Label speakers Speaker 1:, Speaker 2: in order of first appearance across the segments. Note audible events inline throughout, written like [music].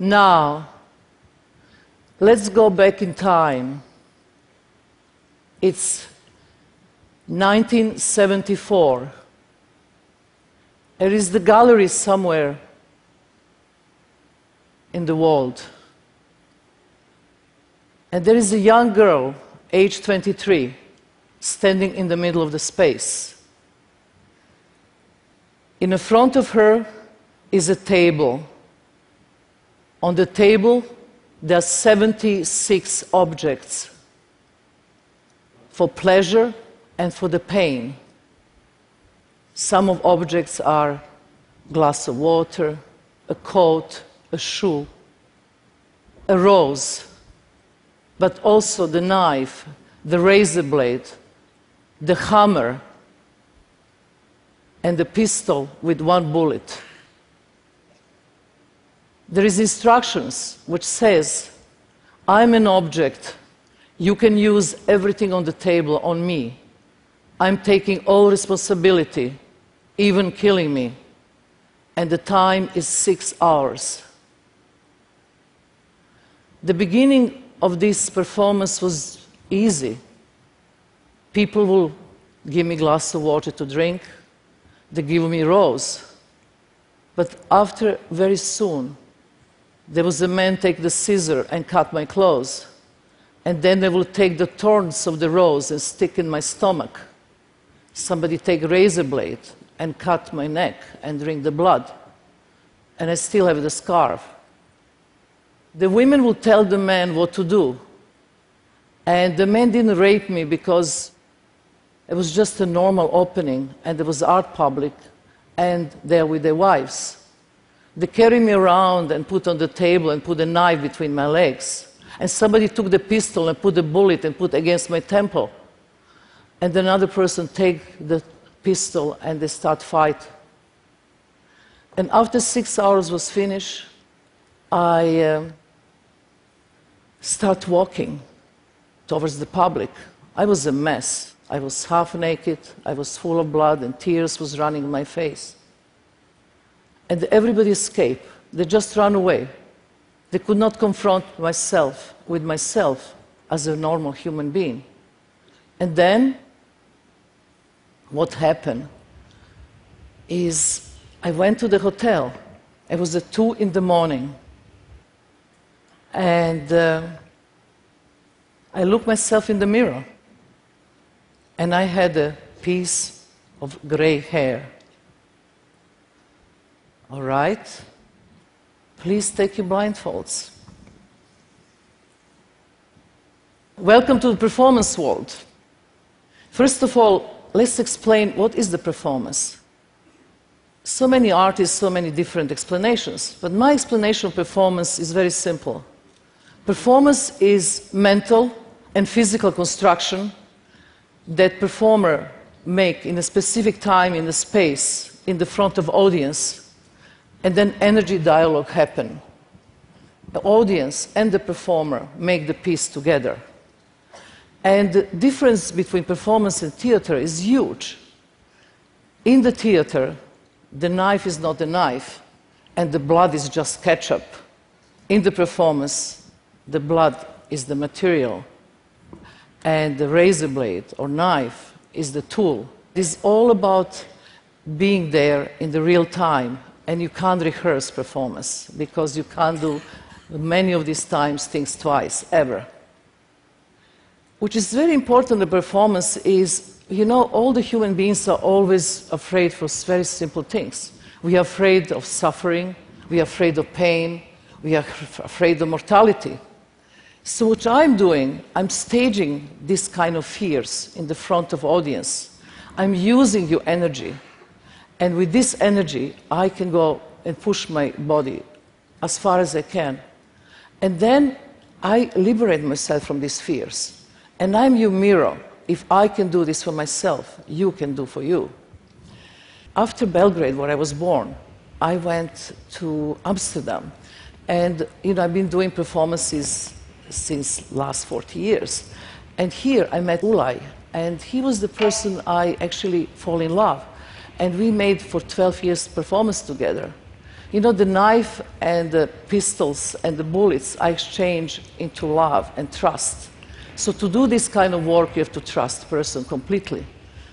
Speaker 1: Now, let's go back in time. It's 1974. There is the gallery somewhere in the world. And there is a young girl, age 23, standing in the middle of the space. In the front of her is a table. On the table, there are 76 objects for pleasure and for the pain. Some of objects are glass of water, a coat, a shoe, a rose, but also the knife, the razor blade, the hammer, and the pistol with one bullet. There is instructions which says, I'm an object. You can use everything on the table on me. I'm taking all responsibility, even killing me. And the time is six hours. The beginning of this performance was easy. People will give me a glass of water to drink, they give me rose. But after, very soon, there was a man take the scissor and cut my clothes. And then they will take the thorns of the rose and stick in my stomach. Somebody take razor blade and cut my neck and drink the blood. And I still have the scarf. The women will tell the man what to do. And the men didn't rape me because it was just a normal opening, and there was art public, and they're with their wives. They carried me around and put on the table and put a knife between my legs. And somebody took the pistol and put a bullet and put against my temple. And another person take the pistol and they start fight. And after six hours was finished, I um, start walking towards the public. I was a mess. I was half naked, I was full of blood, and tears was running in my face. And everybody escaped. They just ran away. They could not confront myself with myself as a normal human being. And then, what happened is I went to the hotel. It was at two in the morning. And uh, I looked myself in the mirror and I had a piece of gray hair. All right? Please take your blindfolds. Welcome to the performance world. First of all, let's explain what is the performance. So many artists, so many different explanations, but my explanation of performance is very simple. Performance is mental and physical construction that performer make in a specific time in a space in the front of audience and then energy dialogue happen. The audience and the performer make the piece together. And the difference between performance and theater is huge. In the theater the knife is not a knife and the blood is just ketchup. In the performance the blood is the material and the razor blade or knife is the tool. It is all about being there in the real time, and you can't rehearse performance because you can't do many of these times things twice, ever. Which is very important, the performance is, you know, all the human beings are always afraid for very simple things. We are afraid of suffering, we are afraid of pain, we are afraid of mortality. So what I'm doing, I'm staging this kind of fears in the front of audience. I'm using your energy. And with this energy, I can go and push my body as far as I can. And then I liberate myself from these fears. And I'm your mirror. If I can do this for myself, you can do for you. After Belgrade, where I was born, I went to Amsterdam. And, you know, I've been doing performances since last 40 years. And here I met Ulay, and he was the person I actually fall in love. And we made for 12 years performance together. You know, the knife and the pistols and the bullets I exchange into love and trust. So to do this kind of work, you have to trust person completely,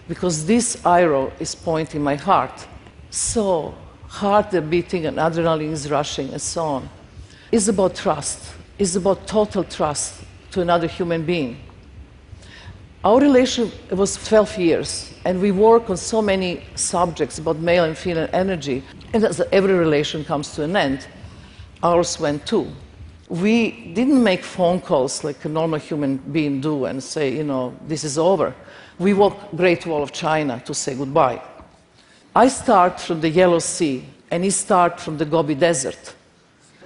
Speaker 1: because this arrow is pointing my heart. So heart is beating and adrenaline is rushing and so on. It's about trust. It's about total trust to another human being. Our relation was 12 years, and we work on so many subjects about male and female energy. And as every relation comes to an end, ours went too. We didn't make phone calls like a normal human being do and say, you know, this is over. We walked Great Wall of China to say goodbye. I start from the Yellow Sea, and he start from the Gobi Desert.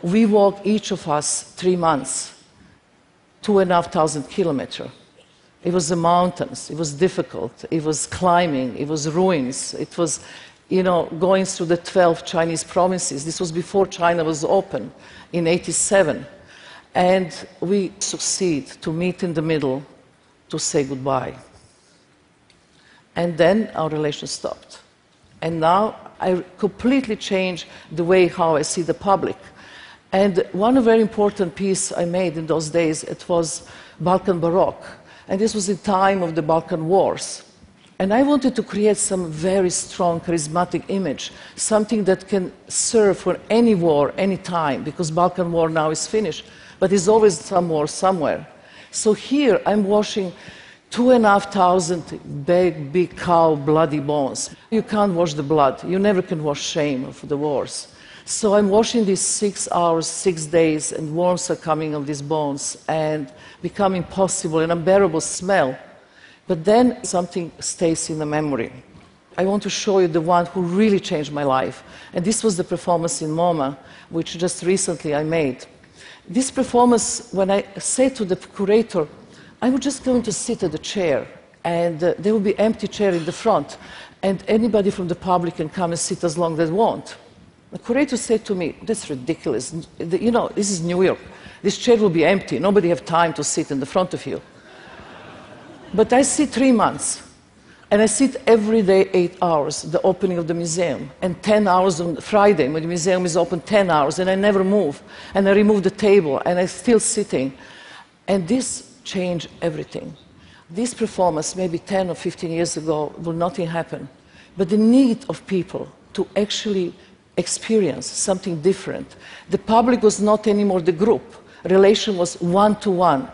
Speaker 1: We walk each of us three months, two and a half thousand kilometers. It was the mountains. It was difficult. It was climbing. It was ruins. It was, you know, going through the 12 Chinese provinces. This was before China was open in 87. And we succeed to meet in the middle to say goodbye. And then our relation stopped. And now I completely changed the way how I see the public. And one very important piece I made in those days, it was Balkan Baroque and this was the time of the Balkan Wars. And I wanted to create some very strong, charismatic image, something that can serve for any war, any time, because Balkan War now is finished, but there's always some war somewhere. So here I'm washing two and a half thousand big, big cow bloody bones. You can't wash the blood. You never can wash shame of the wars. So I'm washing these six hours, six days, and worms are coming on these bones and becoming possible, an unbearable smell. But then something stays in the memory. I want to show you the one who really changed my life. And this was the performance in MoMA, which just recently I made. This performance, when I said to the curator, I was just going to sit at the chair, and uh, there will be empty chair in the front, and anybody from the public can come and sit as long as they want. The curator said to me, That's ridiculous. You know, this is New York. This chair will be empty. Nobody have time to sit in the front of you. But I sit three months. And I sit every day eight hours, the opening of the museum, and 10 hours on Friday when the museum is open, 10 hours, and I never move. And I remove the table, and I'm still sitting. And this changed everything. This performance, maybe 10 or 15 years ago, will nothing happen. But the need of people to actually experience something different. The public was not anymore the group, relation was one to one.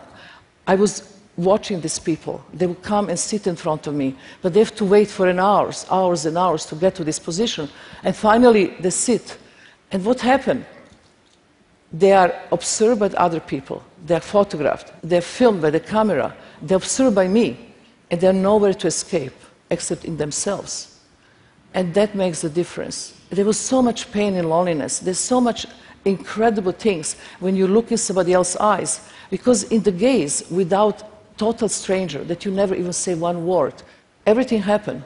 Speaker 1: I was watching these people. They would come and sit in front of me, but they have to wait for an hours, hours and hours to get to this position. And finally, they sit. And what happened? They are observed by other people. They are photographed. They are filmed by the camera. They are observed by me. And they are nowhere to escape except in themselves. And that makes the difference. There was so much pain and loneliness. There's so much incredible things when you look in somebody else's eyes. Because in the gaze, without total stranger, that you never even say one word, everything happened.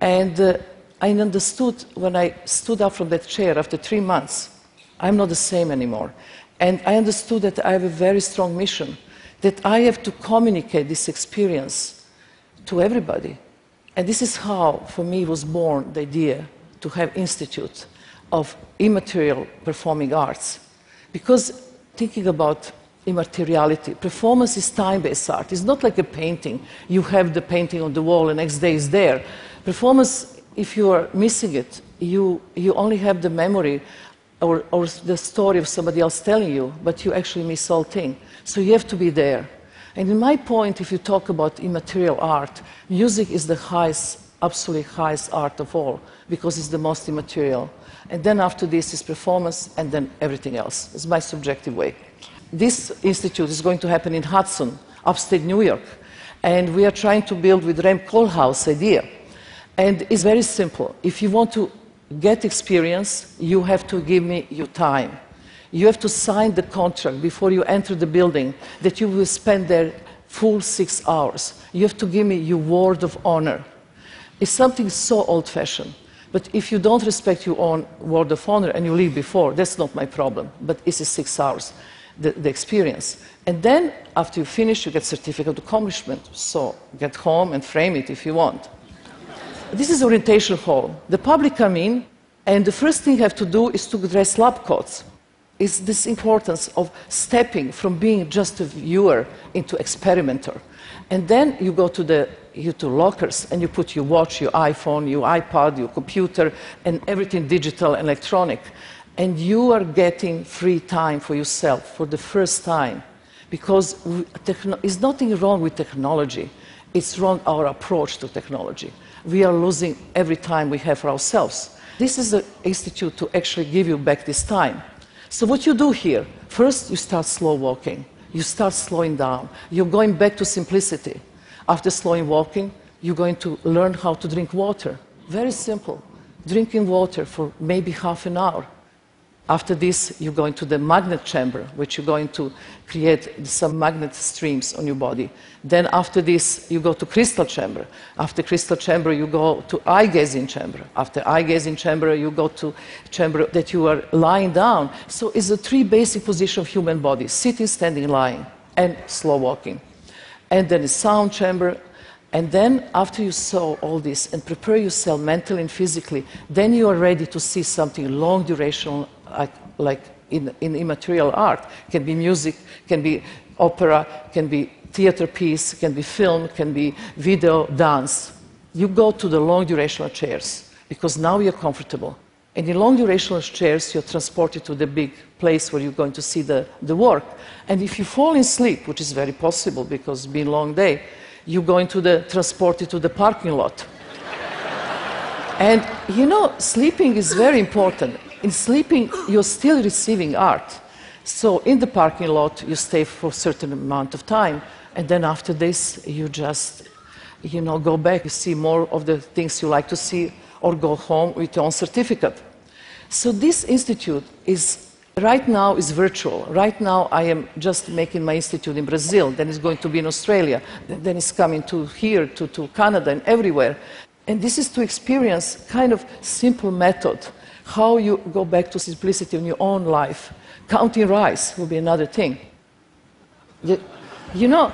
Speaker 1: And uh, I understood when I stood up from that chair after three months, I'm not the same anymore. And I understood that I have a very strong mission, that I have to communicate this experience to everybody. And this is how, for me, was born the idea to have institute of immaterial performing arts. Because thinking about immateriality, performance is time-based art. It's not like a painting. You have the painting on the wall, and next day is there. Performance, if you are missing it, you, you only have the memory or, or the story of somebody else telling you, but you actually miss all thing. So you have to be there. And in my point, if you talk about immaterial art, music is the highest, absolutely highest art of all because it's the most immaterial. And then after this is performance, and then everything else. It's my subjective way. This institute is going to happen in Hudson, upstate New York. And we are trying to build with Rem Koolhaas idea. And it's very simple. If you want to get experience, you have to give me your time. You have to sign the contract before you enter the building that you will spend there full six hours. You have to give me your word of honor. It's something so old fashioned. But if you don't respect your own word of honor and you leave before, that's not my problem. But it's six hours, the, the experience. And then after you finish, you get certificate of accomplishment. So get home and frame it if you want. this is orientation hall. The public come in, And the first thing you have to do is to dress lab coats. Is this importance of stepping from being just a viewer into experimenter. And then you go to the you to lockers and you put your watch, your iPhone, your iPad, your computer, and everything digital electronic. And you are getting free time for yourself for the first time. Because there's nothing wrong with technology, it's wrong our approach to technology. We are losing every time we have for ourselves. This is the institute to actually give you back this time. So, what you do here, first you start slow walking, you start slowing down, you're going back to simplicity. After slowing walking, you're going to learn how to drink water. Very simple. Drinking water for maybe half an hour. After this, you go into the magnet chamber, which you're going to create some magnet streams on your body. Then after this, you go to crystal chamber. After crystal chamber, you go to eye gazing chamber. After eye gazing chamber, you go to chamber that you are lying down. So it's the three basic positions of human body, sitting, standing, lying, and slow walking. And then a sound chamber, and then, after you saw all this and prepare yourself mentally and physically, then you are ready to see something long durational like, like in, in immaterial art. Can be music, can be opera, can be theater piece, can be film, can be video, dance. You go to the long durational chairs because now you're comfortable. And in long durational chairs, you're transported to the big place where you're going to see the, the work. And if you fall in sleep, which is very possible because it's been a long day, you're going to the transport transported to the parking lot. [laughs] and you know, sleeping is very important in sleeping, you're still receiving art. So in the parking lot, you stay for a certain amount of time, and then after this, you just, you know, go back, you see more of the things you like to see, or go home with your own certificate. So this institute is right now is virtual. Right now, I am just making my institute in Brazil. Then it's going to be in Australia. Then it's coming to here, to, to Canada, and everywhere. And this is to experience kind of simple method how you go back to simplicity in your own life. Counting rice will be another thing. You, you know,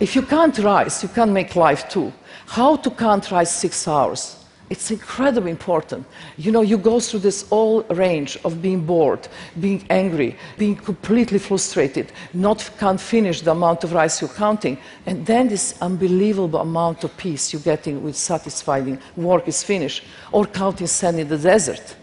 Speaker 1: if you can't rice, you can't make life too. How to count rice six hours? It's incredibly important. You know, you go through this whole range of being bored, being angry, being completely frustrated, not can't finish the amount of rice you're counting, and then this unbelievable amount of peace you're getting with satisfying work is finished, or counting sand in the desert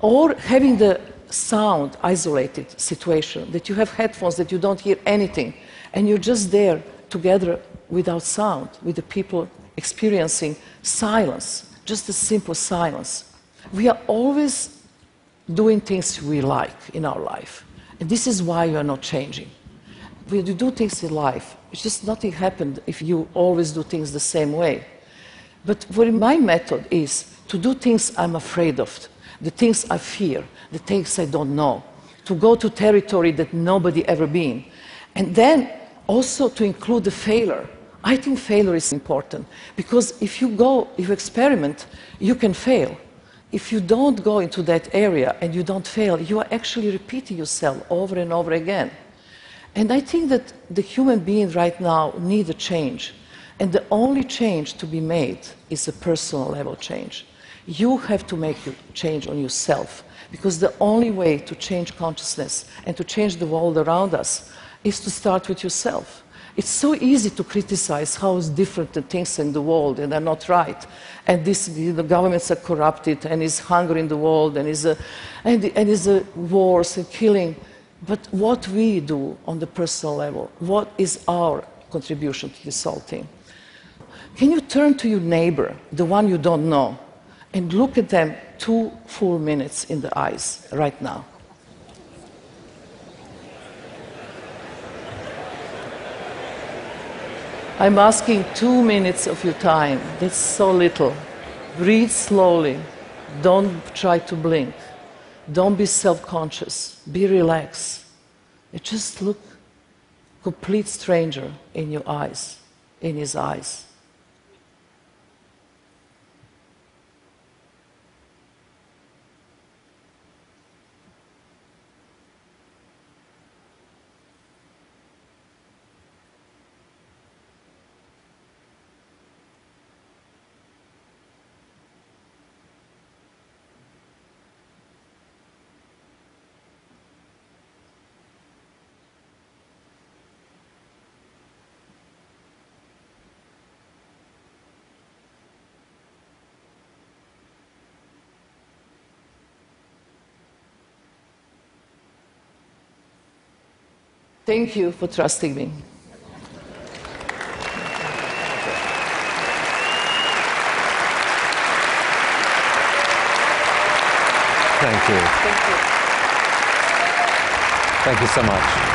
Speaker 1: or having the sound isolated situation that you have headphones that you don't hear anything and you're just there together without sound with the people experiencing silence just a simple silence we are always doing things we like in our life and this is why you are not changing when you do things in life it's just nothing happened if you always do things the same way but what my method is to do things i'm afraid of the things I fear, the things I don't know, to go to territory that nobody ever been. And then also to include the failure. I think failure is important because if you go, if you experiment, you can fail. If you don't go into that area and you don't fail, you are actually repeating yourself over and over again. And I think that the human being right now needs a change. And the only change to be made is a personal level change. You have to make a change on yourself because the only way to change consciousness and to change the world around us is to start with yourself. It's so easy to criticize how different the things in the world and they're not right. And this, the governments are corrupted and is hunger in the world and is a, and, and is a wars and killing. But what we do on the personal level, what is our contribution to this whole thing? Can you turn to your neighbor, the one you don't know, and look at them two full minutes in the eyes right now. I'm asking two minutes of your time. That's so little. Breathe slowly. Don't try to blink. Don't be self conscious. Be relaxed. And just look complete stranger in your eyes, in his eyes. Thank you for trusting me.
Speaker 2: Thank you.
Speaker 1: Thank you.
Speaker 2: Thank you so much.